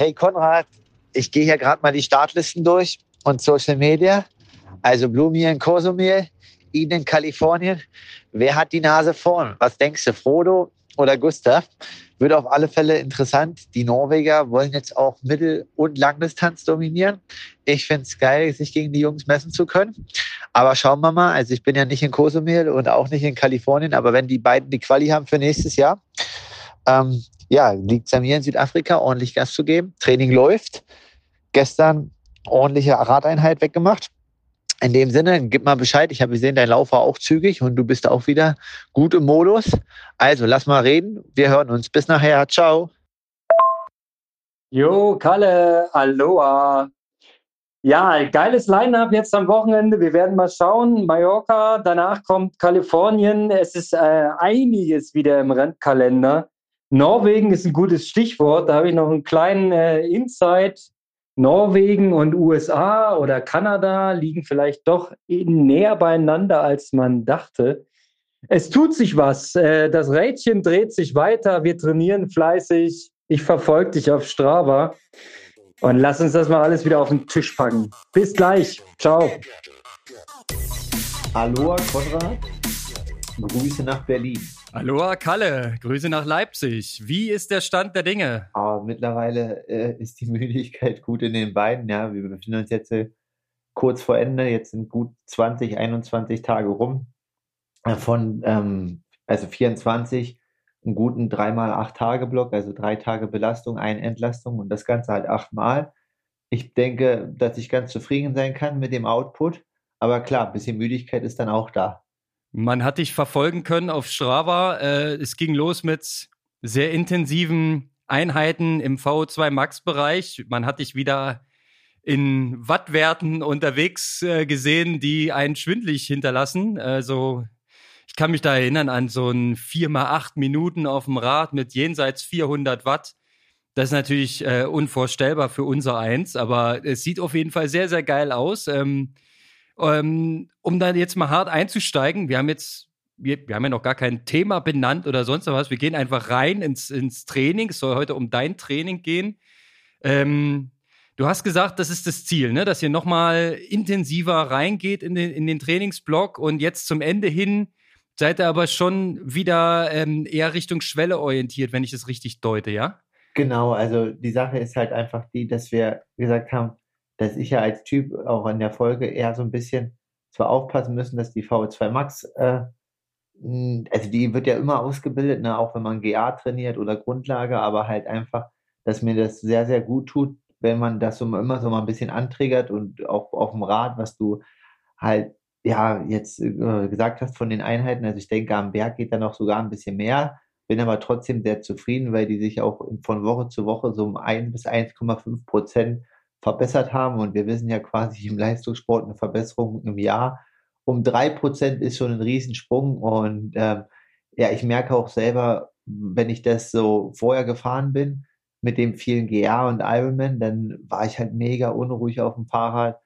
Hey Konrad, ich gehe hier gerade mal die Startlisten durch und Social Media. Also Blumier in Cozumel, Ihnen in Kalifornien. Wer hat die Nase vorn? Was denkst du, Frodo oder Gustav? Wird auf alle Fälle interessant. Die Norweger wollen jetzt auch Mittel- und Langdistanz dominieren. Ich finde es geil, sich gegen die Jungs messen zu können. Aber schauen wir mal. Also ich bin ja nicht in Cozumel und auch nicht in Kalifornien. Aber wenn die beiden die Quali haben für nächstes Jahr, ähm, ja, liegt es an mir in Südafrika, ordentlich Gas zu geben. Training läuft. Gestern ordentliche Radeinheit weggemacht. In dem Sinne, gib mal Bescheid. Ich habe gesehen, dein Lauf war auch zügig und du bist auch wieder gut im Modus. Also, lass mal reden. Wir hören uns. Bis nachher. Ciao. Jo, Kalle, Aloha. Ja, geiles Line-Up jetzt am Wochenende. Wir werden mal schauen. Mallorca, danach kommt Kalifornien. Es ist äh, einiges wieder im Rennkalender. Norwegen ist ein gutes Stichwort. Da habe ich noch einen kleinen äh, Insight Norwegen und USA oder Kanada liegen vielleicht doch näher beieinander, als man dachte. Es tut sich was. Äh, das Rädchen dreht sich weiter. Wir trainieren fleißig. Ich verfolge dich auf Strava. Und lass uns das mal alles wieder auf den Tisch packen. Bis gleich. Ciao. Aloha, Konrad. Grüße nach Berlin. Aloha Kalle, Grüße nach Leipzig. Wie ist der Stand der Dinge? Aber mittlerweile äh, ist die Müdigkeit gut in den Beinen. Ja, wir befinden uns jetzt äh, kurz vor Ende. Jetzt sind gut 20, 21 Tage rum. Äh, von ähm, also 24 einen guten 3x8 Tage Block, also drei Tage Belastung, eine Entlastung und das Ganze halt achtmal. Ich denke, dass ich ganz zufrieden sein kann mit dem Output. Aber klar, ein bisschen Müdigkeit ist dann auch da. Man hat dich verfolgen können auf Strava. Äh, es ging los mit sehr intensiven Einheiten im VO2 Max-Bereich. Man hat dich wieder in Wattwerten unterwegs äh, gesehen, die einen schwindlig hinterlassen. Also ich kann mich da erinnern an so ein 4x8 Minuten auf dem Rad mit jenseits 400 Watt. Das ist natürlich äh, unvorstellbar für unser Eins, aber es sieht auf jeden Fall sehr, sehr geil aus. Ähm, um da jetzt mal hart einzusteigen, wir haben jetzt, wir, wir haben ja noch gar kein Thema benannt oder sonst was. Wir gehen einfach rein ins, ins Training. Es soll heute um dein Training gehen. Ähm, du hast gesagt, das ist das Ziel, ne? dass ihr nochmal intensiver reingeht in den, in den Trainingsblock und jetzt zum Ende hin seid ihr aber schon wieder ähm, eher Richtung Schwelle orientiert, wenn ich das richtig deute, ja? Genau, also die Sache ist halt einfach die, dass wir gesagt haben, dass ich ja als Typ auch in der Folge eher so ein bisschen zwar aufpassen müssen, dass die VO2 Max, äh, also die wird ja immer ausgebildet, ne, auch wenn man GA trainiert oder Grundlage, aber halt einfach, dass mir das sehr, sehr gut tut, wenn man das so immer so mal ein bisschen antriggert und auch auf dem Rad, was du halt ja jetzt äh, gesagt hast von den Einheiten. Also ich denke, am Berg geht da noch sogar ein bisschen mehr, bin aber trotzdem sehr zufrieden, weil die sich auch von Woche zu Woche so um 1 bis 1,5 Prozent verbessert haben. Und wir wissen ja quasi im Leistungssport eine Verbesserung im Jahr um drei Prozent ist schon ein Riesensprung. Und ähm, ja, ich merke auch selber, wenn ich das so vorher gefahren bin, mit dem vielen GA und Ironman, dann war ich halt mega unruhig auf dem Fahrrad.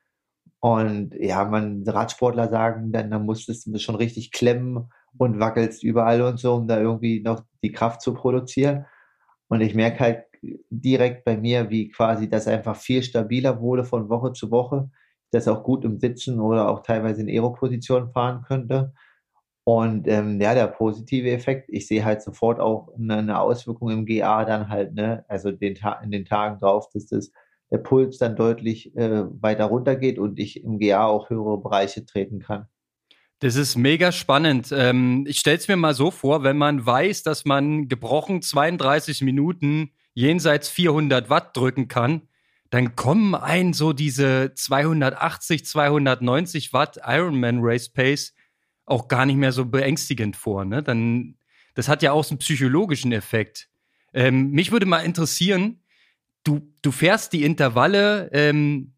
Und ja, man Radsportler sagen, dann, dann musstest du schon richtig klemmen und wackelst überall und so, um da irgendwie noch die Kraft zu produzieren. Und ich merke halt direkt bei mir, wie quasi das einfach viel stabiler wurde von Woche zu Woche, das auch gut im Sitzen oder auch teilweise in Aero-Position fahren könnte. Und ähm, ja, der positive Effekt, ich sehe halt sofort auch eine, Auswirkung im GA dann halt, ne, also den in den Tagen drauf, dass das der Puls dann deutlich äh, weiter runtergeht und ich im GA auch höhere Bereiche treten kann. Das ist mega spannend. Ähm, ich stelle es mir mal so vor, wenn man weiß, dass man gebrochen 32 Minuten jenseits 400 Watt drücken kann, dann kommen ein so diese 280, 290 Watt Ironman Race Pace auch gar nicht mehr so beängstigend vor. Ne? Dann, das hat ja auch so einen psychologischen Effekt. Ähm, mich würde mal interessieren, du, du fährst die Intervalle ähm,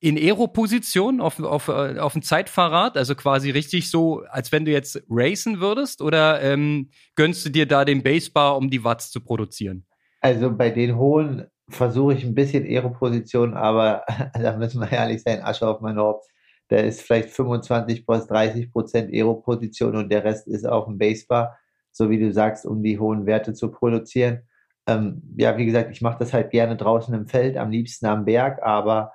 in Aero-Position auf, auf, äh, auf dem Zeitfahrrad, also quasi richtig so, als wenn du jetzt racen würdest, oder ähm, gönnst du dir da den Basebar, um die Watts zu produzieren? Also bei den hohen versuche ich ein bisschen Aero-Position, aber da müssen wir ehrlich sein, Asche auf mein Haupt. Da ist vielleicht 25 bis 30 Prozent Aero-Position und der Rest ist auf dem Basebar, so wie du sagst, um die hohen Werte zu produzieren. ähm, ja, wie gesagt, ich mache das halt gerne draußen im Feld, am liebsten am Berg, aber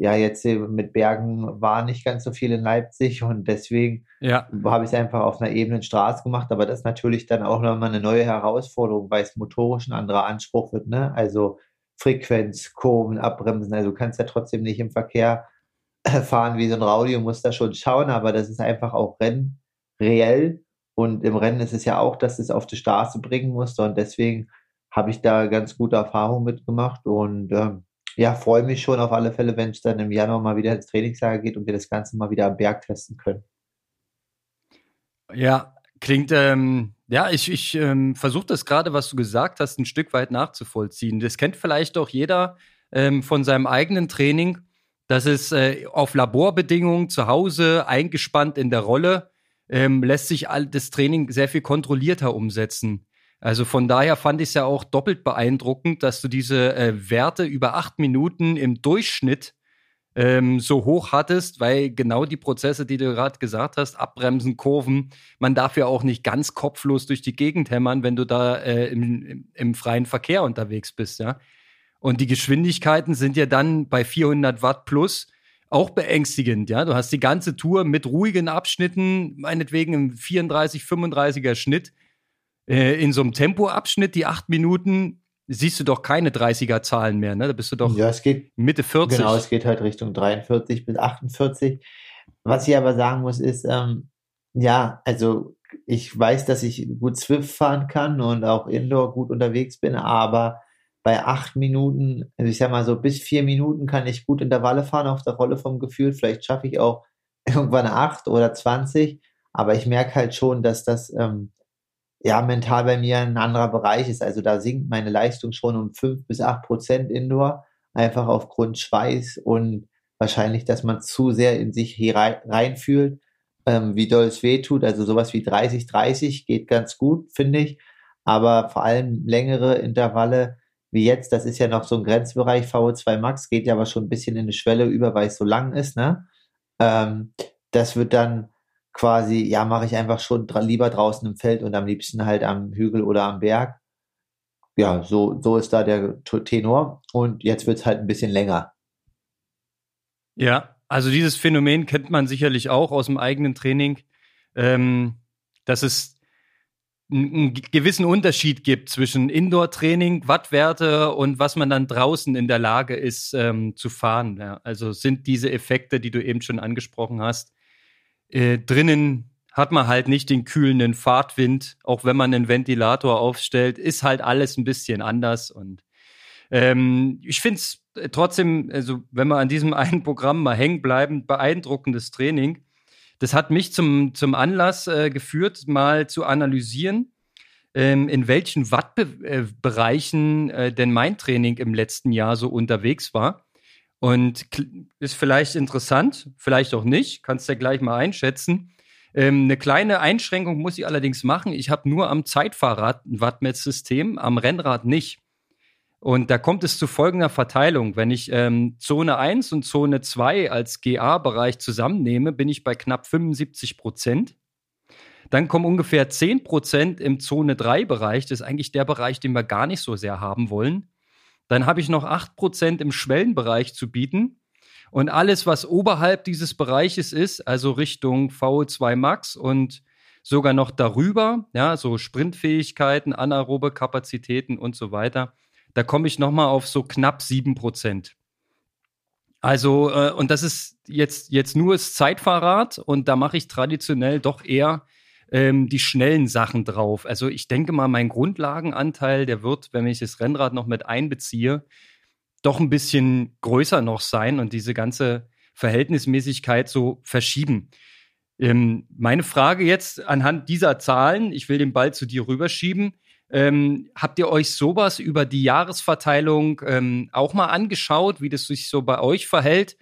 ja, jetzt mit Bergen war nicht ganz so viel in Leipzig und deswegen ja. habe ich es einfach auf einer ebenen Straße gemacht, aber das ist natürlich dann auch nochmal eine neue Herausforderung, weil es motorisch ein anderer Anspruch wird, ne? Also Frequenz, Kurven, Abbremsen, also du kannst ja trotzdem nicht im Verkehr fahren wie so ein Raudio, musst da schon schauen, aber das ist einfach auch Rennen reell. Und im Rennen ist es ja auch, dass du es auf die Straße bringen musst. Und deswegen habe ich da ganz gute Erfahrungen mitgemacht. Und ähm, ja, freue mich schon auf alle Fälle, wenn es dann im Januar mal wieder ins Trainingslager geht und wir das Ganze mal wieder am Berg testen können. Ja, klingt, ähm, ja, ich, ich ähm, versuche das gerade, was du gesagt hast, ein Stück weit nachzuvollziehen. Das kennt vielleicht auch jeder ähm, von seinem eigenen Training, dass es äh, auf Laborbedingungen zu Hause eingespannt in der Rolle ähm, lässt sich all das Training sehr viel kontrollierter umsetzen. Also von daher fand ich es ja auch doppelt beeindruckend, dass du diese äh, Werte über acht Minuten im Durchschnitt ähm, so hoch hattest, weil genau die Prozesse, die du gerade gesagt hast, Abbremsen, Kurven, man darf ja auch nicht ganz kopflos durch die Gegend hämmern, wenn du da äh, im, im, freien Verkehr unterwegs bist, ja. Und die Geschwindigkeiten sind ja dann bei 400 Watt plus auch beängstigend, ja. Du hast die ganze Tour mit ruhigen Abschnitten, meinetwegen im 34, 35er Schnitt äh, in so einem Tempoabschnitt, die acht Minuten, siehst du doch keine 30er-Zahlen mehr, ne? Da bist du doch ja, es geht, Mitte 40. Genau, es geht halt Richtung 43 bis 48. Was ich aber sagen muss, ist, ähm, ja, also ich weiß, dass ich gut Swift fahren kann und auch Indoor gut unterwegs bin, aber bei acht Minuten, also ich sag mal so bis vier Minuten kann ich gut Intervalle fahren auf der Rolle vom Gefühl. Vielleicht schaffe ich auch irgendwann acht oder zwanzig, aber ich merke halt schon, dass das ähm, ja mental bei mir ein anderer Bereich ist. Also da sinkt meine Leistung schon um fünf bis acht Prozent Indoor, einfach aufgrund Schweiß und wahrscheinlich, dass man zu sehr in sich hier reinfühlt, ähm, wie doll es weh tut. Also sowas wie 30, 30 geht ganz gut, finde ich. Aber vor allem längere Intervalle wie jetzt, das ist ja noch so ein Grenzbereich, VO2 Max geht ja aber schon ein bisschen in eine Schwelle über, weil es so lang ist, ne? Ähm, das wird dann quasi, ja, mache ich einfach schon dra lieber draußen im Feld und am liebsten halt am Hügel oder am Berg. Ja, so, so ist da der Tenor. Und jetzt wird es halt ein bisschen länger. Ja, also dieses Phänomen kennt man sicherlich auch aus dem eigenen Training, ähm, dass es einen gewissen Unterschied gibt zwischen Indoor-Training, Wattwerte und was man dann draußen in der Lage ist ähm, zu fahren. Ja, also sind diese Effekte, die du eben schon angesprochen hast, äh, drinnen hat man halt nicht den kühlenden Fahrtwind, auch wenn man einen Ventilator aufstellt, ist halt alles ein bisschen anders und ähm, ich finde es trotzdem, also wenn wir an diesem einen Programm mal hängen bleiben, beeindruckendes Training. Das hat mich zum, zum Anlass äh, geführt, mal zu analysieren, ähm, in welchen Wattbereichen äh, denn mein Training im letzten Jahr so unterwegs war. Und ist vielleicht interessant, vielleicht auch nicht, kannst ja gleich mal einschätzen. Ähm, eine kleine Einschränkung muss ich allerdings machen. Ich habe nur am Zeitfahrrad ein Wattmesssystem, am Rennrad nicht. Und da kommt es zu folgender Verteilung. Wenn ich ähm, Zone 1 und Zone 2 als GA-Bereich zusammennehme, bin ich bei knapp 75 Prozent. Dann kommen ungefähr 10 Prozent im Zone 3-Bereich. Das ist eigentlich der Bereich, den wir gar nicht so sehr haben wollen. Dann habe ich noch 8 Prozent im Schwellenbereich zu bieten. Und alles, was oberhalb dieses Bereiches ist, also Richtung VO2 Max und sogar noch darüber, ja, so Sprintfähigkeiten, anaerobe Kapazitäten und so weiter, da komme ich nochmal auf so knapp sieben Prozent. Also, äh, und das ist jetzt, jetzt nur das Zeitfahrrad und da mache ich traditionell doch eher ähm, die schnellen Sachen drauf. Also ich denke mal, mein Grundlagenanteil, der wird, wenn ich das Rennrad noch mit einbeziehe, doch ein bisschen größer noch sein und diese ganze Verhältnismäßigkeit so verschieben. Ähm, meine Frage jetzt anhand dieser Zahlen, ich will den Ball zu dir rüberschieben. Ähm, habt ihr euch sowas über die Jahresverteilung ähm, auch mal angeschaut, wie das sich so bei euch verhält?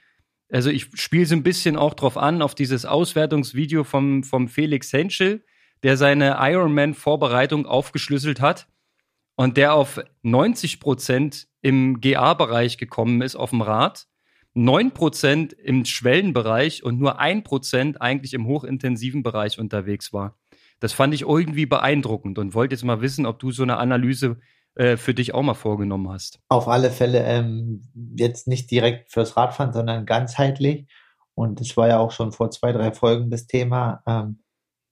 Also ich spiele so ein bisschen auch drauf an, auf dieses Auswertungsvideo vom, vom Felix Henschel, der seine Ironman-Vorbereitung aufgeschlüsselt hat und der auf 90 Prozent im GA-Bereich gekommen ist auf dem Rad, 9 Prozent im Schwellenbereich und nur 1 Prozent eigentlich im hochintensiven Bereich unterwegs war. Das fand ich irgendwie beeindruckend und wollte jetzt mal wissen, ob du so eine Analyse äh, für dich auch mal vorgenommen hast. Auf alle Fälle ähm, jetzt nicht direkt fürs Radfahren, sondern ganzheitlich. Und es war ja auch schon vor zwei, drei Folgen das Thema, ähm,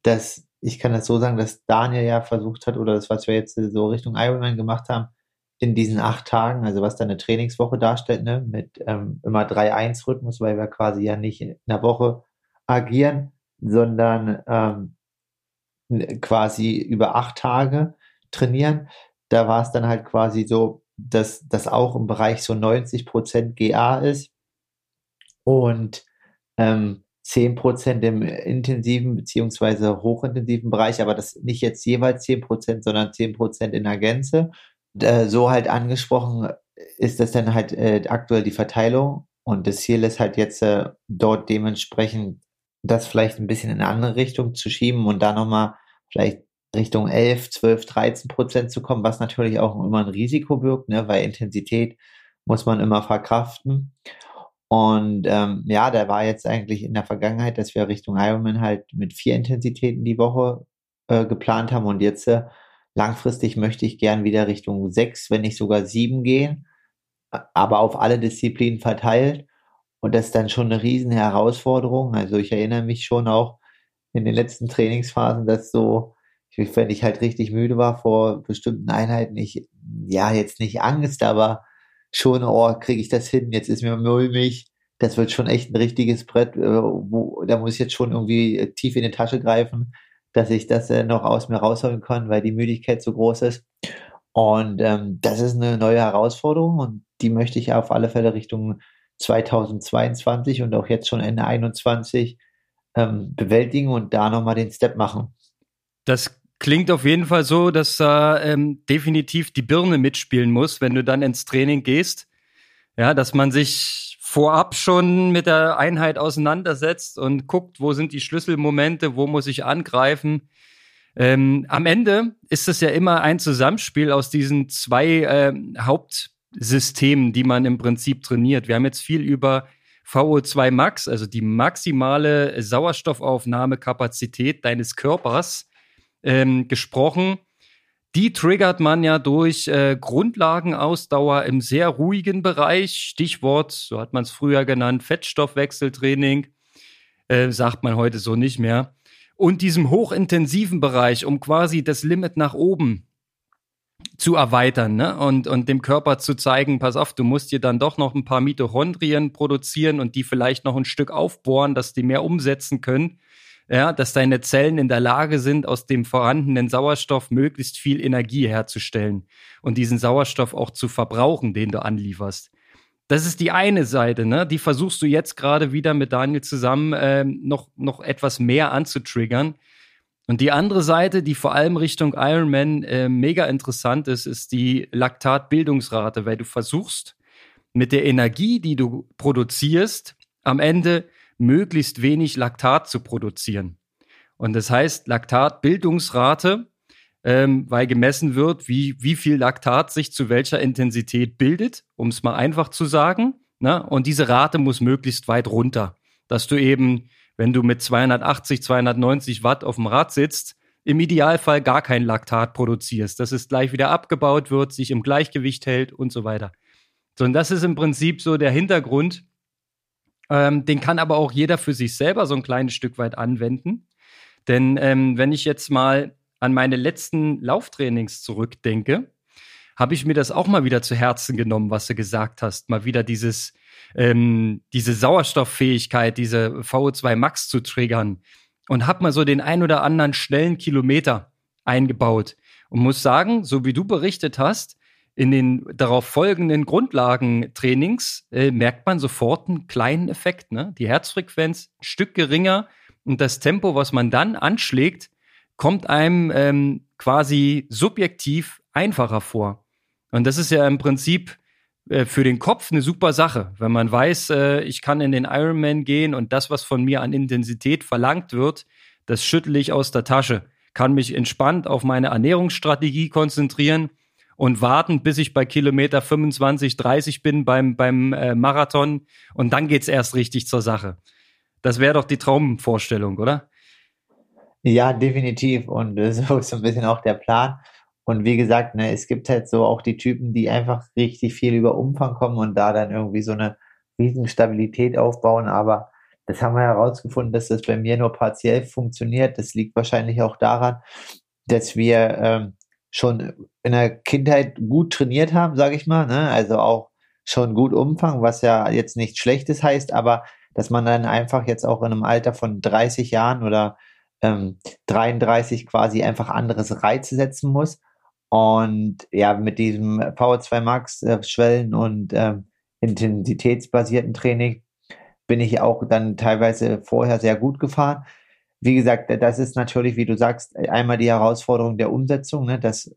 dass ich kann das so sagen, dass Daniel ja versucht hat, oder das, was wir jetzt so Richtung Ironman gemacht haben, in diesen acht Tagen, also was da eine Trainingswoche darstellt, ne, mit ähm, immer 3-1-Rhythmus, weil wir quasi ja nicht in einer Woche agieren, sondern ähm, quasi über acht Tage trainieren. Da war es dann halt quasi so, dass das auch im Bereich so 90 Prozent GA ist und ähm, 10 Prozent im intensiven beziehungsweise hochintensiven Bereich, aber das nicht jetzt jeweils 10 Prozent, sondern 10 Prozent in der Gänze. Äh, so halt angesprochen ist das dann halt äh, aktuell die Verteilung und das Ziel ist halt jetzt äh, dort dementsprechend das vielleicht ein bisschen in eine andere Richtung zu schieben und da nochmal vielleicht Richtung 11, 12, 13 Prozent zu kommen, was natürlich auch immer ein Risiko birgt, ne, weil Intensität muss man immer verkraften. Und ähm, ja, da war jetzt eigentlich in der Vergangenheit, dass wir Richtung Ironman halt mit vier Intensitäten die Woche äh, geplant haben und jetzt äh, langfristig möchte ich gern wieder Richtung sechs, wenn nicht sogar sieben gehen, aber auf alle Disziplinen verteilt. Und das ist dann schon eine riesen Herausforderung. Also ich erinnere mich schon auch in den letzten Trainingsphasen, dass so, wenn ich halt richtig müde war vor bestimmten Einheiten, ich, ja, jetzt nicht Angst, aber schon, oh, kriege ich das hin, jetzt ist mir mulmig, das wird schon echt ein richtiges Brett, äh, wo, da muss ich jetzt schon irgendwie tief in die Tasche greifen, dass ich das äh, noch aus mir rausholen kann, weil die Müdigkeit so groß ist. Und ähm, das ist eine neue Herausforderung und die möchte ich auf alle Fälle Richtung 2022 und auch jetzt schon Ende 21 ähm, bewältigen und da nochmal den Step machen. Das klingt auf jeden Fall so, dass da ähm, definitiv die Birne mitspielen muss, wenn du dann ins Training gehst. Ja, dass man sich vorab schon mit der Einheit auseinandersetzt und guckt, wo sind die Schlüsselmomente, wo muss ich angreifen. Ähm, am Ende ist es ja immer ein Zusammenspiel aus diesen zwei äh, Hauptsystemen, die man im Prinzip trainiert. Wir haben jetzt viel über VO2 Max, also die maximale Sauerstoffaufnahmekapazität deines Körpers, ähm, gesprochen. Die triggert man ja durch äh, Grundlagenausdauer im sehr ruhigen Bereich. Stichwort, so hat man es früher genannt, Fettstoffwechseltraining. Äh, sagt man heute so nicht mehr. Und diesem hochintensiven Bereich, um quasi das Limit nach oben zu erweitern ne? und, und dem Körper zu zeigen, pass auf, du musst dir dann doch noch ein paar Mitochondrien produzieren und die vielleicht noch ein Stück aufbohren, dass die mehr umsetzen können ja, dass deine Zellen in der Lage sind, aus dem vorhandenen Sauerstoff möglichst viel Energie herzustellen und diesen Sauerstoff auch zu verbrauchen, den du anlieferst. Das ist die eine Seite, ne? Die versuchst du jetzt gerade wieder mit Daniel zusammen ähm, noch, noch etwas mehr anzutriggern. Und die andere Seite, die vor allem Richtung Ironman äh, mega interessant ist, ist die Laktatbildungsrate, weil du versuchst, mit der Energie, die du produzierst, am Ende möglichst wenig Laktat zu produzieren. Und das heißt, Laktatbildungsrate, ähm, weil gemessen wird, wie, wie viel Laktat sich zu welcher Intensität bildet, um es mal einfach zu sagen. Ne? Und diese Rate muss möglichst weit runter, dass du eben, wenn du mit 280, 290 Watt auf dem Rad sitzt, im Idealfall gar kein Laktat produzierst, dass es gleich wieder abgebaut wird, sich im Gleichgewicht hält und so weiter. So, und das ist im Prinzip so der Hintergrund, ähm, den kann aber auch jeder für sich selber so ein kleines Stück weit anwenden. Denn ähm, wenn ich jetzt mal an meine letzten Lauftrainings zurückdenke, habe ich mir das auch mal wieder zu Herzen genommen, was du gesagt hast. Mal wieder dieses, ähm, diese Sauerstofffähigkeit, diese VO2 Max zu triggern und habe mal so den ein oder anderen schnellen Kilometer eingebaut und muss sagen, so wie du berichtet hast, in den darauf folgenden Grundlagentrainings äh, merkt man sofort einen kleinen Effekt. Ne? Die Herzfrequenz ein Stück geringer und das Tempo, was man dann anschlägt, kommt einem ähm, quasi subjektiv einfacher vor. Und das ist ja im Prinzip äh, für den Kopf eine super Sache, wenn man weiß, äh, ich kann in den Ironman gehen und das, was von mir an Intensität verlangt wird, das schüttle ich aus der Tasche, kann mich entspannt auf meine Ernährungsstrategie konzentrieren und warten, bis ich bei Kilometer 25, 30 bin beim, beim äh, Marathon und dann geht's erst richtig zur Sache. Das wäre doch die Traumvorstellung, oder? Ja, definitiv. Und so ist so ein bisschen auch der Plan. Und wie gesagt, ne, es gibt halt so auch die Typen, die einfach richtig viel über Umfang kommen und da dann irgendwie so eine riesen Stabilität aufbauen. Aber das haben wir herausgefunden, dass das bei mir nur partiell funktioniert. Das liegt wahrscheinlich auch daran, dass wir ähm, schon in der Kindheit gut trainiert haben, sage ich mal. Ne? Also auch schon gut Umfang, was ja jetzt nichts Schlechtes heißt, aber dass man dann einfach jetzt auch in einem Alter von 30 Jahren oder ähm, 33 quasi einfach anderes Reize setzen muss. Und ja, mit diesem Power 2 Max äh, Schwellen und ähm, intensitätsbasierten Training bin ich auch dann teilweise vorher sehr gut gefahren. Wie gesagt, das ist natürlich, wie du sagst, einmal die Herausforderung der Umsetzung. Ne? Das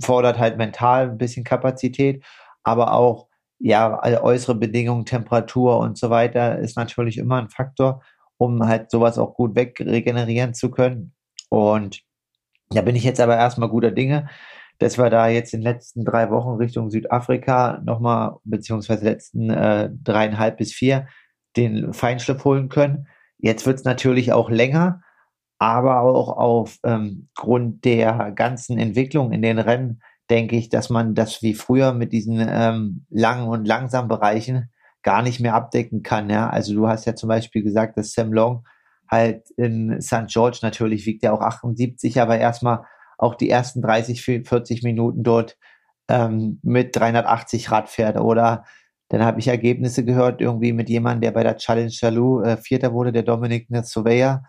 fordert halt mental ein bisschen Kapazität, aber auch ja äußere Bedingungen, Temperatur und so weiter ist natürlich immer ein Faktor, um halt sowas auch gut wegregenerieren zu können. Und da bin ich jetzt aber erstmal guter Dinge, dass wir da jetzt in den letzten drei Wochen Richtung Südafrika nochmal, beziehungsweise letzten äh, dreieinhalb bis vier, den Feinschliff holen können. Jetzt wird es natürlich auch länger, aber auch aufgrund ähm, der ganzen Entwicklung in den Rennen denke ich, dass man das wie früher mit diesen ähm, langen und langsamen Bereichen gar nicht mehr abdecken kann. Ja? Also du hast ja zum Beispiel gesagt, dass Sam Long halt in St. George natürlich wiegt ja auch 78, aber erstmal auch die ersten 30, 40 Minuten dort ähm, mit 380 Rad fährt oder dann habe ich Ergebnisse gehört, irgendwie mit jemandem, der bei der Challenge Chalou äh, Vierter wurde, der Dominik Surveyor.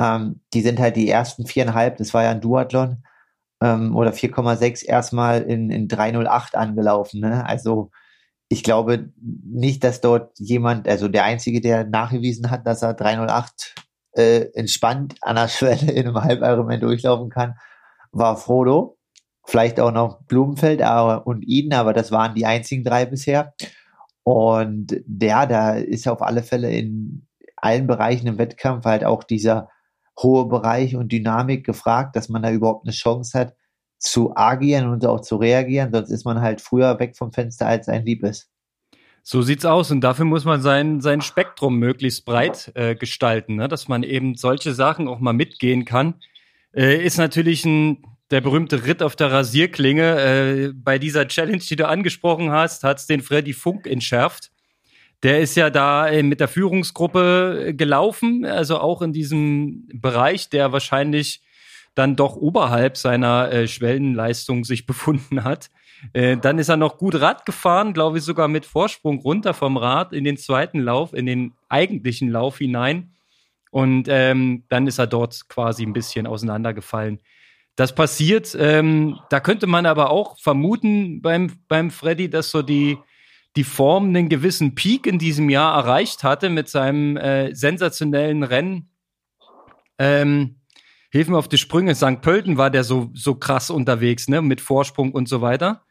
Ähm, die sind halt die ersten viereinhalb, das war ja ein Duathlon, ähm, oder 4,6 erstmal in, in 308 angelaufen. Ne? Also ich glaube nicht, dass dort jemand, also der Einzige, der nachgewiesen hat, dass er 308 äh, entspannt an der Schwelle in einem Halbironman durchlaufen kann, war Frodo. Vielleicht auch noch Blumenfeld aber, und Eden, aber das waren die einzigen drei bisher. Und der, da ist auf alle Fälle in allen Bereichen im Wettkampf halt auch dieser hohe Bereich und Dynamik gefragt, dass man da überhaupt eine Chance hat, zu agieren und auch zu reagieren, sonst ist man halt früher weg vom Fenster, als ein lieb ist. So sieht's aus und dafür muss man sein, sein Spektrum möglichst breit äh, gestalten, ne? dass man eben solche Sachen auch mal mitgehen kann. Äh, ist natürlich ein der berühmte Ritt auf der Rasierklinge. Äh, bei dieser Challenge, die du angesprochen hast, hat's den Freddy Funk entschärft. Der ist ja da äh, mit der Führungsgruppe gelaufen, also auch in diesem Bereich, der wahrscheinlich dann doch oberhalb seiner äh, Schwellenleistung sich befunden hat. Äh, dann ist er noch gut Rad gefahren, glaube ich sogar mit Vorsprung runter vom Rad in den zweiten Lauf, in den eigentlichen Lauf hinein. Und ähm, dann ist er dort quasi ein bisschen auseinandergefallen. Das passiert. Ähm, da könnte man aber auch vermuten beim, beim Freddy, dass so die, die Form einen gewissen Peak in diesem Jahr erreicht hatte mit seinem äh, sensationellen Rennen. Ähm, Hilf mir auf die Sprünge. St. Pölten war der so, so krass unterwegs, ne? Mit Vorsprung und so weiter.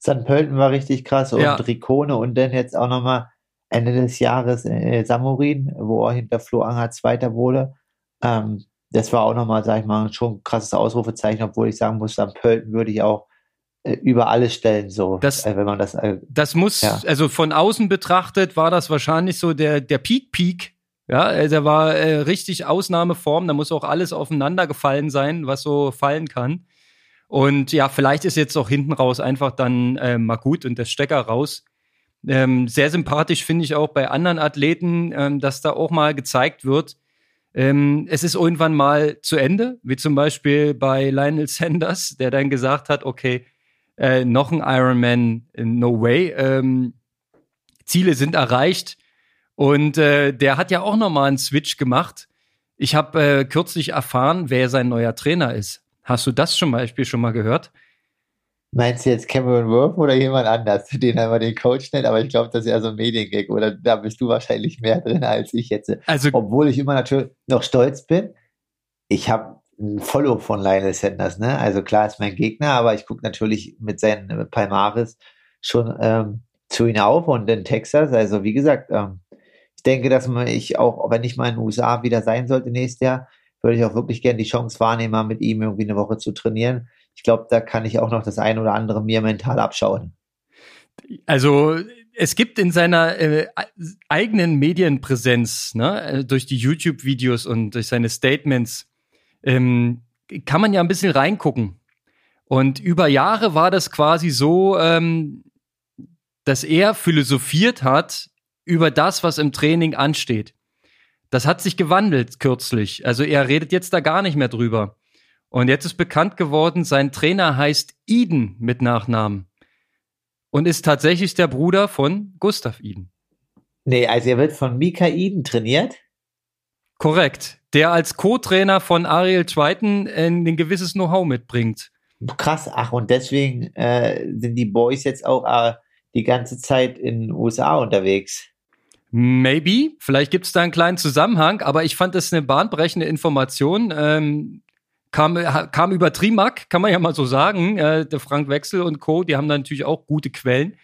St. Pölten war richtig krass und ja. Rikone und dann jetzt auch nochmal Ende des Jahres äh, Samurin, wo er hinter Flo Anger Zweiter wurde. Ähm, das war auch nochmal, sag ich mal, schon ein krasses Ausrufezeichen, obwohl ich sagen muss, St. Pölten würde ich auch über alles stellen, so, das, äh, wenn man das. Äh, das muss, ja. also von außen betrachtet, war das wahrscheinlich so der, der Peak-Peak. Ja, also der war äh, richtig Ausnahmeform, da muss auch alles aufeinander gefallen sein, was so fallen kann. Und ja, vielleicht ist jetzt auch hinten raus einfach dann äh, mal gut und der Stecker raus. Ähm, sehr sympathisch finde ich auch bei anderen Athleten, ähm, dass da auch mal gezeigt wird, ähm, es ist irgendwann mal zu Ende, wie zum Beispiel bei Lionel Sanders, der dann gesagt hat, okay, äh, noch ein Ironman, no way. Ähm, Ziele sind erreicht. Und äh, der hat ja auch nochmal einen Switch gemacht. Ich habe äh, kürzlich erfahren, wer sein neuer Trainer ist. Hast du das zum Beispiel schon mal gehört? Meinst du jetzt Cameron Worth oder jemand anders, den er mal den Coach nennt? Aber ich glaube, das ist ja so ein Mediengag. Oder da bist du wahrscheinlich mehr drin als ich jetzt. Also, Obwohl ich immer natürlich noch stolz bin. Ich habe ein Follow von Lionel Sanders. Ne? Also klar ist mein Gegner, aber ich gucke natürlich mit seinen Palmares schon ähm, zu ihm auf und in Texas. Also wie gesagt, ähm, ich denke, dass man ich auch, wenn ich mal in den USA wieder sein sollte nächstes Jahr, würde ich auch wirklich gerne die Chance wahrnehmen, mit ihm irgendwie eine Woche zu trainieren ich glaube, da kann ich auch noch das ein oder andere mir mental abschauen. Also es gibt in seiner äh, eigenen Medienpräsenz, ne, äh, durch die YouTube-Videos und durch seine Statements, ähm, kann man ja ein bisschen reingucken. Und über Jahre war das quasi so, ähm, dass er philosophiert hat über das, was im Training ansteht. Das hat sich gewandelt kürzlich. Also er redet jetzt da gar nicht mehr drüber. Und jetzt ist bekannt geworden, sein Trainer heißt Eden mit Nachnamen und ist tatsächlich der Bruder von Gustav Eden. Nee, also er wird von Mika Eden trainiert. Korrekt. Der als Co-Trainer von Ariel Triton ein gewisses Know-how mitbringt. Krass, ach, und deswegen äh, sind die Boys jetzt auch äh, die ganze Zeit in den USA unterwegs. Maybe. Vielleicht gibt es da einen kleinen Zusammenhang, aber ich fand das eine bahnbrechende Information. Ähm, kam, kam über Trimac, kann man ja mal so sagen. Äh, der Frank Wechsel und Co., die haben da natürlich auch gute Quellen.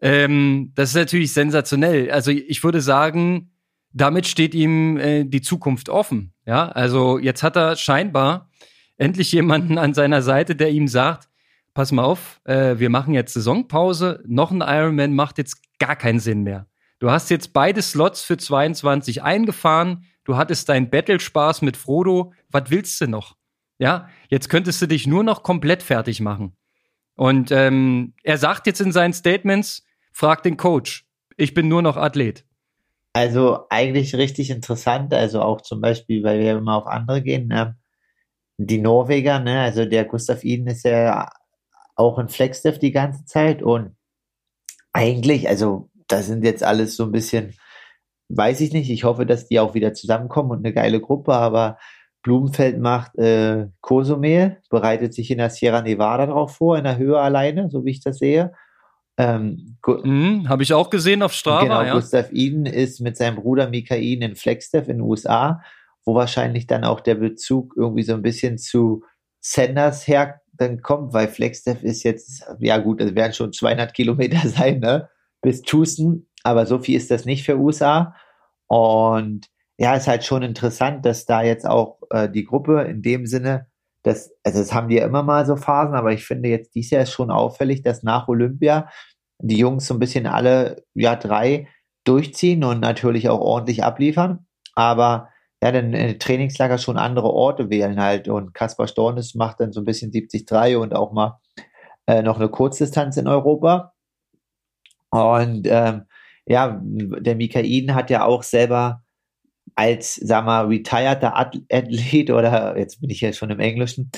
Ähm, das ist natürlich sensationell. Also ich würde sagen, damit steht ihm äh, die Zukunft offen. Ja, also jetzt hat er scheinbar endlich jemanden an seiner Seite, der ihm sagt, pass mal auf, äh, wir machen jetzt Saisonpause, noch ein Ironman macht jetzt gar keinen Sinn mehr. Du hast jetzt beide Slots für 22 eingefahren, du hattest deinen Battle-Spaß mit Frodo, was willst du noch? Ja, jetzt könntest du dich nur noch komplett fertig machen. Und ähm, er sagt jetzt in seinen Statements, frag den Coach, ich bin nur noch Athlet. Also eigentlich richtig interessant, also auch zum Beispiel, weil wir immer auf andere gehen, ne? die Norweger, ne, also der Gustav Iden ist ja auch in Flagstaff die ganze Zeit und eigentlich, also das sind jetzt alles so ein bisschen, weiß ich nicht, ich hoffe, dass die auch wieder zusammenkommen und eine geile Gruppe, aber Blumenfeld macht äh, Kosumel, bereitet sich in der Sierra Nevada drauf vor, in der Höhe alleine, so wie ich das sehe. Ähm, mhm, Habe ich auch gesehen auf Strava. Genau, ja. Gustav Eden ist mit seinem Bruder Mikain in Flagstaff in den USA wo wahrscheinlich dann auch der Bezug irgendwie so ein bisschen zu Sanders her dann kommt, weil Flagstaff ist jetzt, ja gut, das werden schon 200 Kilometer sein, ne, bis Tucson, aber so viel ist das nicht für USA und ja, ist halt schon interessant, dass da jetzt auch äh, die Gruppe in dem Sinne, dass, also das haben die ja immer mal so Phasen, aber ich finde jetzt dieses Jahr ist schon auffällig, dass nach Olympia die Jungs so ein bisschen alle, ja, drei durchziehen und natürlich auch ordentlich abliefern, aber ja, dann äh, Trainingslager schon andere Orte wählen halt. Und Kaspar Stornes macht dann so ein bisschen 70-3 und auch mal äh, noch eine Kurzdistanz in Europa. Und ähm, ja, der Mikain hat ja auch selber als, sag mal, retireder Athlet oder jetzt bin ich ja schon im Englischen,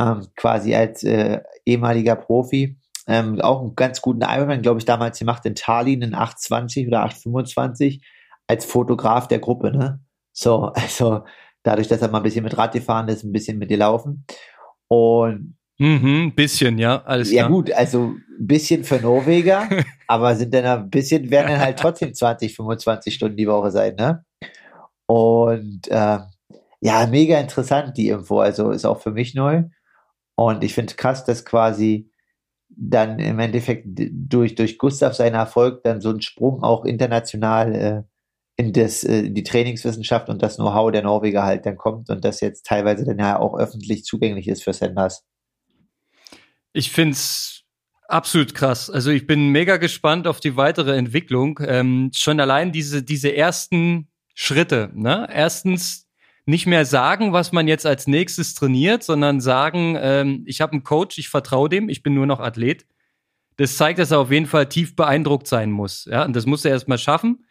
ähm, quasi als äh, ehemaliger Profi, ähm, auch einen ganz guten Ironman, glaube ich, damals gemacht in Tallinn in 820 oder 825 als Fotograf der Gruppe, ne? So, also dadurch, dass er mal ein bisschen mit Rad gefahren ist, ein bisschen mit dir laufen. Und Mhm, bisschen, ja, alles klar. Ja gut, also ein bisschen für Norweger, aber sind dann ein bisschen, werden dann halt trotzdem 20, 25 Stunden die Woche sein, ne? Und äh, ja, mega interessant die Info, also ist auch für mich neu. Und ich finde krass, dass quasi dann im Endeffekt durch, durch Gustav seinen Erfolg dann so ein Sprung auch international äh, in das, äh, die Trainingswissenschaft und das Know-how der Norweger halt dann kommt und das jetzt teilweise dann ja auch öffentlich zugänglich ist für Senders. Ich finde es absolut krass. Also ich bin mega gespannt auf die weitere Entwicklung. Ähm, schon allein diese, diese ersten Schritte. Ne? Erstens nicht mehr sagen, was man jetzt als nächstes trainiert, sondern sagen, ähm, ich habe einen Coach, ich vertraue dem, ich bin nur noch Athlet. Das zeigt, dass er auf jeden Fall tief beeindruckt sein muss. Ja, und das muss er erstmal schaffen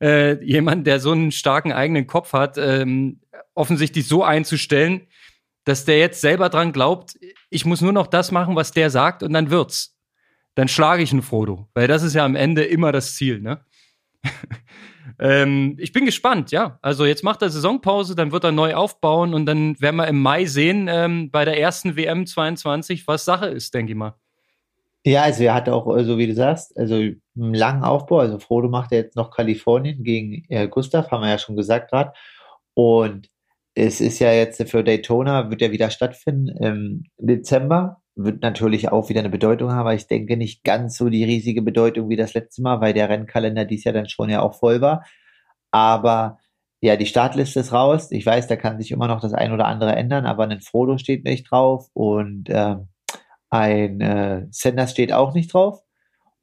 äh, jemand, der so einen starken eigenen Kopf hat, ähm, offensichtlich so einzustellen, dass der jetzt selber dran glaubt, ich muss nur noch das machen, was der sagt und dann wird's. Dann schlage ich einen Frodo, weil das ist ja am Ende immer das Ziel, ne? ähm, ich bin gespannt, ja. Also jetzt macht er Saisonpause, dann wird er neu aufbauen und dann werden wir im Mai sehen, ähm, bei der ersten WM 22, was Sache ist, denke ich mal. Ja, also er hat auch, so also wie du sagst, also einen langen Aufbau. Also Frodo macht ja jetzt noch Kalifornien gegen äh, Gustav, haben wir ja schon gesagt gerade. Und es ist ja jetzt für Daytona, wird ja wieder stattfinden im Dezember. Wird natürlich auch wieder eine Bedeutung haben, aber ich denke nicht ganz so die riesige Bedeutung wie das letzte Mal, weil der Rennkalender dies Jahr dann schon ja auch voll war. Aber ja, die Startliste ist raus. Ich weiß, da kann sich immer noch das ein oder andere ändern, aber ein Frodo steht nicht drauf und ähm, ein äh, Sanders steht auch nicht drauf.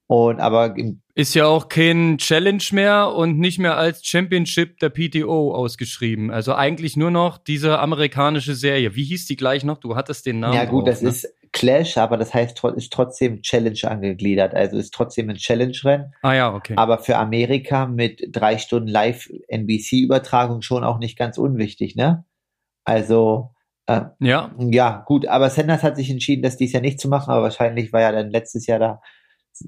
Und aber ist ja auch kein Challenge mehr und nicht mehr als Championship der PTO ausgeschrieben. Also eigentlich nur noch diese amerikanische Serie. Wie hieß die gleich noch? Du hattest den Namen. Ja gut, drauf, das ne? ist Clash, aber das heißt, ist trotzdem Challenge angegliedert. Also ist trotzdem ein Challenge-Rennen. Ah ja, okay. Aber für Amerika mit drei Stunden Live-NBC-Übertragung schon auch nicht ganz unwichtig, ne? Also, äh, ja. Ja, gut. Aber Sanders hat sich entschieden, das dies Jahr nicht zu machen, aber wahrscheinlich war er dann letztes Jahr da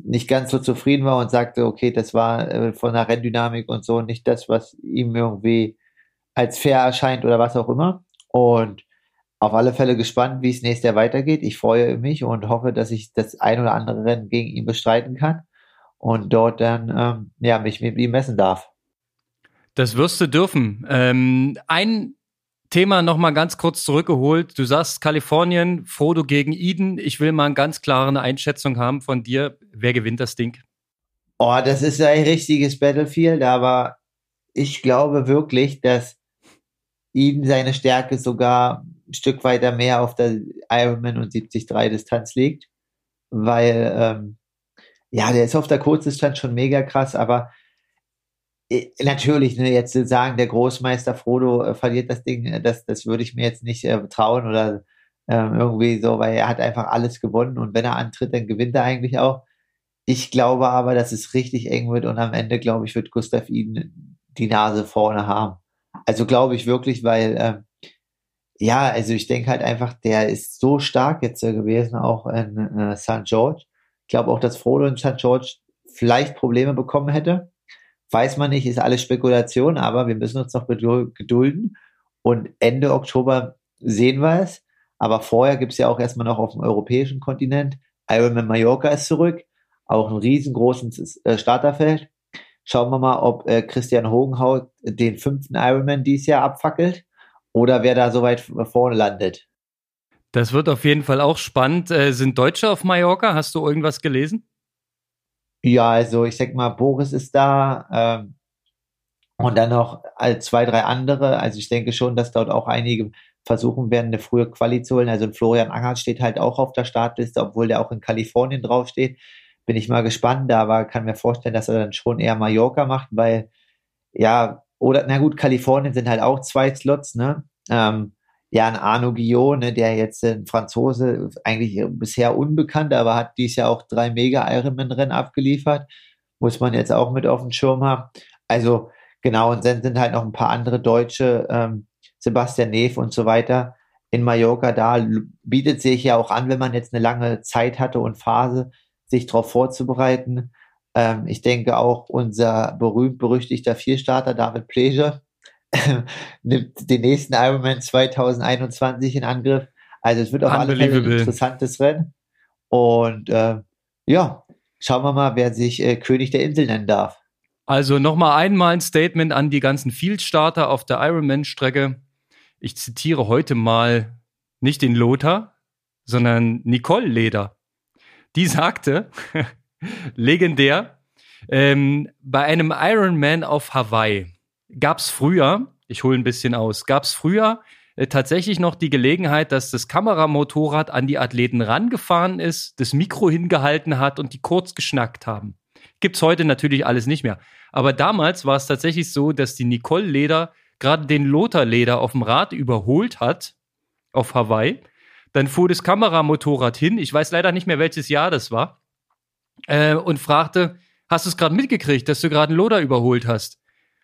nicht ganz so zufrieden war und sagte, okay, das war äh, von der Renndynamik und so nicht das, was ihm irgendwie als fair erscheint oder was auch immer. Und auf alle Fälle gespannt, wie es nächstes Jahr weitergeht. Ich freue mich und hoffe, dass ich das ein oder andere Rennen gegen ihn bestreiten kann und dort dann ähm, ja, mich mit ihm messen darf. Das wirst du dürfen. Ähm, ein Thema nochmal ganz kurz zurückgeholt. Du sagst Kalifornien, Frodo gegen Eden. Ich will mal eine ganz klare Einschätzung haben von dir. Wer gewinnt das Ding? Oh, das ist ein richtiges Battlefield, aber ich glaube wirklich, dass Eden seine Stärke sogar ein Stück weiter mehr auf der Ironman und 73 Distanz liegt, weil ähm, ja, der ist auf der Kurzdistanz schon mega krass, aber äh, natürlich, ne, jetzt zu sagen, der Großmeister Frodo äh, verliert das Ding, äh, das, das würde ich mir jetzt nicht äh, trauen oder ähm, irgendwie so, weil er hat einfach alles gewonnen und wenn er antritt, dann gewinnt er eigentlich auch. Ich glaube aber, dass es richtig eng wird und am Ende, glaube ich, wird Gustav Iden die Nase vorne haben. Also glaube ich wirklich, weil ähm, ja, also ich denke halt einfach, der ist so stark jetzt äh, gewesen, auch in äh, St. George. Ich glaube auch, dass Frodo in St. George vielleicht Probleme bekommen hätte. Weiß man nicht, ist alles Spekulation, aber wir müssen uns noch gedulden. Und Ende Oktober sehen wir es. Aber vorher gibt es ja auch erstmal noch auf dem europäischen Kontinent. Ironman Mallorca ist zurück. Auch ein riesengroßes äh, Starterfeld. Schauen wir mal, ob äh, Christian Hogenhaut den fünften Ironman dieses Jahr abfackelt oder wer da so weit vorne landet. Das wird auf jeden Fall auch spannend. Äh, sind Deutsche auf Mallorca? Hast du irgendwas gelesen? Ja, also ich sag mal, Boris ist da ähm, und dann noch zwei, drei andere. Also ich denke schon, dass dort auch einige versuchen werden, eine frühe Quali zu holen. Also Florian Angert steht halt auch auf der Startliste, obwohl der auch in Kalifornien draufsteht. Bin ich mal gespannt, aber kann mir vorstellen, dass er dann schon eher Mallorca macht, weil ja, oder, na gut, Kalifornien sind halt auch zwei Slots, ne? Ähm, ja, ein Arno Guillot, ne, der jetzt ein Franzose, eigentlich bisher unbekannt, aber hat dies Jahr auch drei Mega-Ironman-Rennen abgeliefert. Muss man jetzt auch mit auf dem Schirm haben. Also, genau, und dann sind halt noch ein paar andere Deutsche, ähm, Sebastian Neff und so weiter in Mallorca da, bietet sich ja auch an, wenn man jetzt eine lange Zeit hatte und Phase, sich darauf vorzubereiten. Ähm, ich denke auch unser berühmt-berüchtigter Vierstarter David Pleasure nimmt den nächsten Ironman 2021 in Angriff. Also es wird auf alle Fälle ein interessantes Rennen. Und äh, ja, schauen wir mal, wer sich äh, König der Insel nennen darf. Also nochmal einmal ein Statement an die ganzen Fieldstarter auf der Ironman-Strecke. Ich zitiere heute mal nicht den Lothar, sondern Nicole Leder. Die sagte, legendär. Ähm, bei einem Ironman auf Hawaii gab es früher, ich hole ein bisschen aus, gab es früher äh, tatsächlich noch die Gelegenheit, dass das Kameramotorrad an die Athleten rangefahren ist, das Mikro hingehalten hat und die kurz geschnackt haben. Gibt's heute natürlich alles nicht mehr. Aber damals war es tatsächlich so, dass die Nicole Leder gerade den Lothar Leder auf dem Rad überholt hat auf Hawaii. Dann fuhr das Kameramotorrad hin. Ich weiß leider nicht mehr, welches Jahr das war äh, und fragte, hast du es gerade mitgekriegt, dass du gerade einen Loder überholt hast?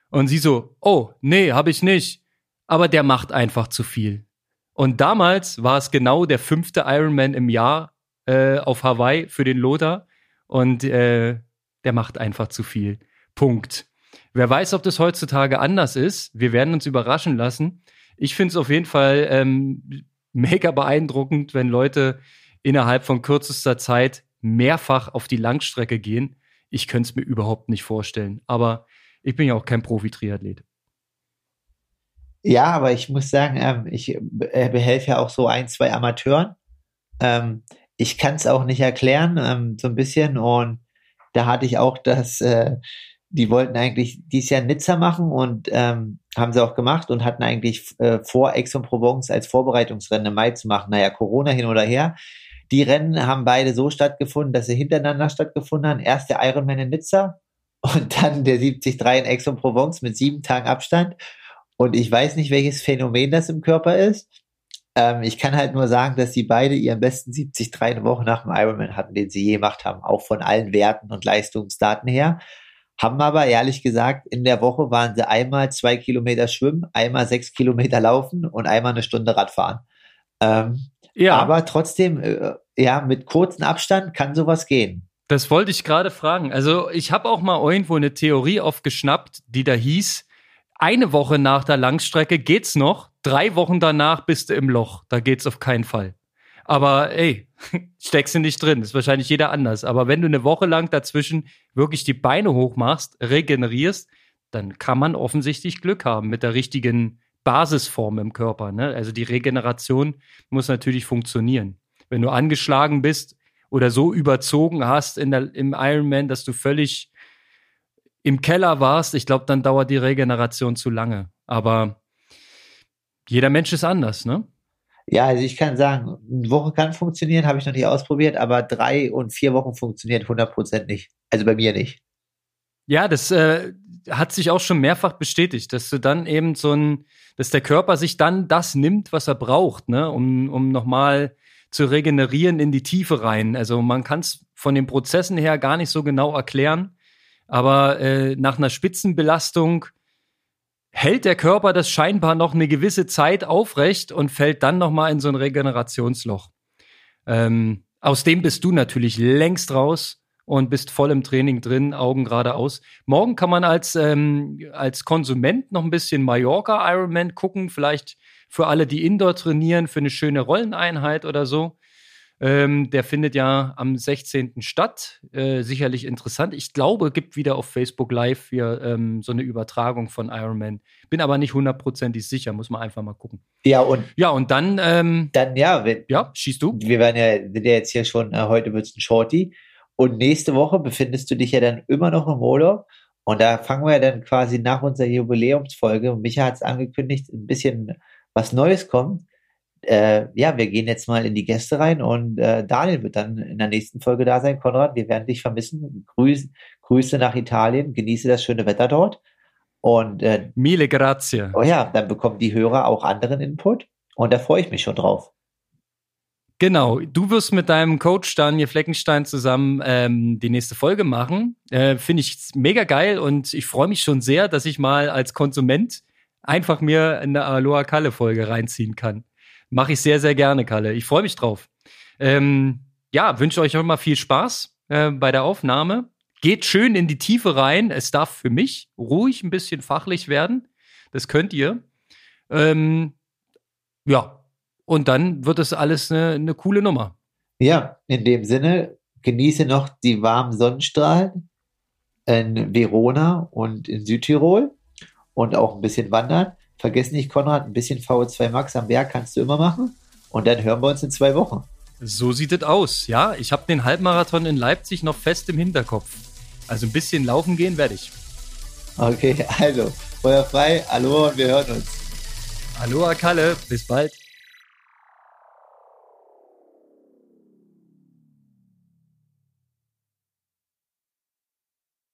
Und sie so, oh, nee, habe ich nicht. Aber der macht einfach zu viel. Und damals war es genau der fünfte Ironman im Jahr äh, auf Hawaii für den Loder. Und äh, der macht einfach zu viel. Punkt. Wer weiß, ob das heutzutage anders ist. Wir werden uns überraschen lassen. Ich finde es auf jeden Fall ähm, mega beeindruckend, wenn Leute innerhalb von kürzester Zeit mehrfach auf die Langstrecke gehen. Ich könnte es mir überhaupt nicht vorstellen. Aber ich bin ja auch kein Profi-Triathlet. Ja, aber ich muss sagen, ähm, ich äh, behelfe ja auch so ein, zwei Amateuren. Ähm, ich kann es auch nicht erklären, ähm, so ein bisschen. Und da hatte ich auch das, äh, die wollten eigentlich dieses Jahr Nizza machen und haben sie auch gemacht und hatten eigentlich äh, vor, Aix-en-Provence als Vorbereitungsrennen im Mai zu machen. Naja, Corona hin oder her. Die Rennen haben beide so stattgefunden, dass sie hintereinander stattgefunden haben. Erst der Ironman in Nizza und dann der 73 in Aix-en-Provence mit sieben Tagen Abstand. Und ich weiß nicht, welches Phänomen das im Körper ist, Ähm, ich kann halt nur sagen, dass sie beide ihren besten 73 eine Woche nach dem Ironman hatten, den sie je gemacht haben, auch von allen Werten und Leistungsdaten her. Haben aber ehrlich gesagt, in der Woche waren sie einmal zwei Kilometer schwimmen, einmal sechs Kilometer laufen und einmal eine Stunde Radfahren. Ähm, ja. Aber trotzdem, äh, ja, mit kurzem Abstand kann sowas gehen. Das wollte ich gerade fragen. Also ich habe auch mal irgendwo eine Theorie aufgeschnappt, die da hieß, eine Woche nach der Langstrecke geht's noch, drei Wochen danach bist du im Loch. Da geht's auf keinen Fall. Aber ey, steckst du nicht drin. ist wahrscheinlich jeder anders. Aber wenn du eine Woche lang dazwischen wirklich die Beine hochmachst, regenerierst, dann kann man offensichtlich Glück haben mit der richtigen Basisform im Körper. Ne? Also die Regeneration muss natürlich funktionieren. Wenn du angeschlagen bist, oder so überzogen hast in der, im Ironman, dass du völlig im Keller warst, ich glaube, dann dauert die Regeneration zu lange. Aber jeder Mensch ist anders, ne? Ja, also ich kann sagen, eine Woche kann funktionieren, habe ich noch nicht ausprobiert, aber drei und vier Wochen funktioniert 100 Prozent nicht. Also bei mir nicht. Ja, das äh, hat sich auch schon mehrfach bestätigt, dass du dann eben so ein, dass der Körper sich dann das nimmt, was er braucht, ne, um, um nochmal zu regenerieren in die Tiefe rein. Also man kann es von den Prozessen her gar nicht so genau erklären, aber äh, nach einer Spitzenbelastung hält der Körper das scheinbar noch eine gewisse Zeit aufrecht und fällt dann noch mal in so ein Regenerationsloch. Ähm, aus dem bist du natürlich längst raus und bist voll im Training drin, Augen geradeaus. Morgen kann man als, ähm, als Konsument noch ein bisschen Mallorca Ironman gucken, vielleicht für alle, die Indoor trainieren, für eine schöne Rolleneinheit oder so. Ähm, der findet ja am 16. statt. Äh, sicherlich interessant. Ich glaube, gibt wieder auf Facebook Live hier ähm, so eine Übertragung von Iron Man. Bin aber nicht hundertprozentig sicher, muss man einfach mal gucken. Ja, und, ja, und dann. Ähm, dann, ja, wenn, ja, schießt du. Wir werden ja, sind ja jetzt hier schon, äh, heute wird es ein Shorty. Und nächste Woche befindest du dich ja dann immer noch im Urlaub. Und da fangen wir dann quasi nach unserer Jubiläumsfolge, und Micha hat es angekündigt, ein bisschen was Neues kommt. Äh, ja, wir gehen jetzt mal in die Gäste rein und äh, Daniel wird dann in der nächsten Folge da sein. Konrad, wir werden dich vermissen. Grüß, Grüße nach Italien, genieße das schöne Wetter dort. Und äh, Mille grazie. Oh ja, dann bekommen die Hörer auch anderen Input und da freue ich mich schon drauf. Genau, du wirst mit deinem Coach Daniel Fleckenstein zusammen ähm, die nächste Folge machen. Äh, Finde ich mega geil und ich freue mich schon sehr, dass ich mal als Konsument einfach mir eine Aloha Kalle Folge reinziehen kann. Mache ich sehr, sehr gerne, Kalle. Ich freue mich drauf. Ähm, ja, wünsche euch auch mal viel Spaß äh, bei der Aufnahme. Geht schön in die Tiefe rein. Es darf für mich ruhig ein bisschen fachlich werden. Das könnt ihr. Ähm, ja, und dann wird es alles eine, eine coole Nummer. Ja, in dem Sinne, genieße noch die warmen Sonnenstrahlen in Verona und in Südtirol und auch ein bisschen wandern. Vergiss nicht, Konrad, ein bisschen VO2 Max am Berg kannst du immer machen. Und dann hören wir uns in zwei Wochen. So sieht es aus, ja. Ich habe den Halbmarathon in Leipzig noch fest im Hinterkopf. Also ein bisschen laufen gehen werde ich. Okay, also, Feuer frei, hallo und wir hören uns. Hallo, Kalle, bis bald.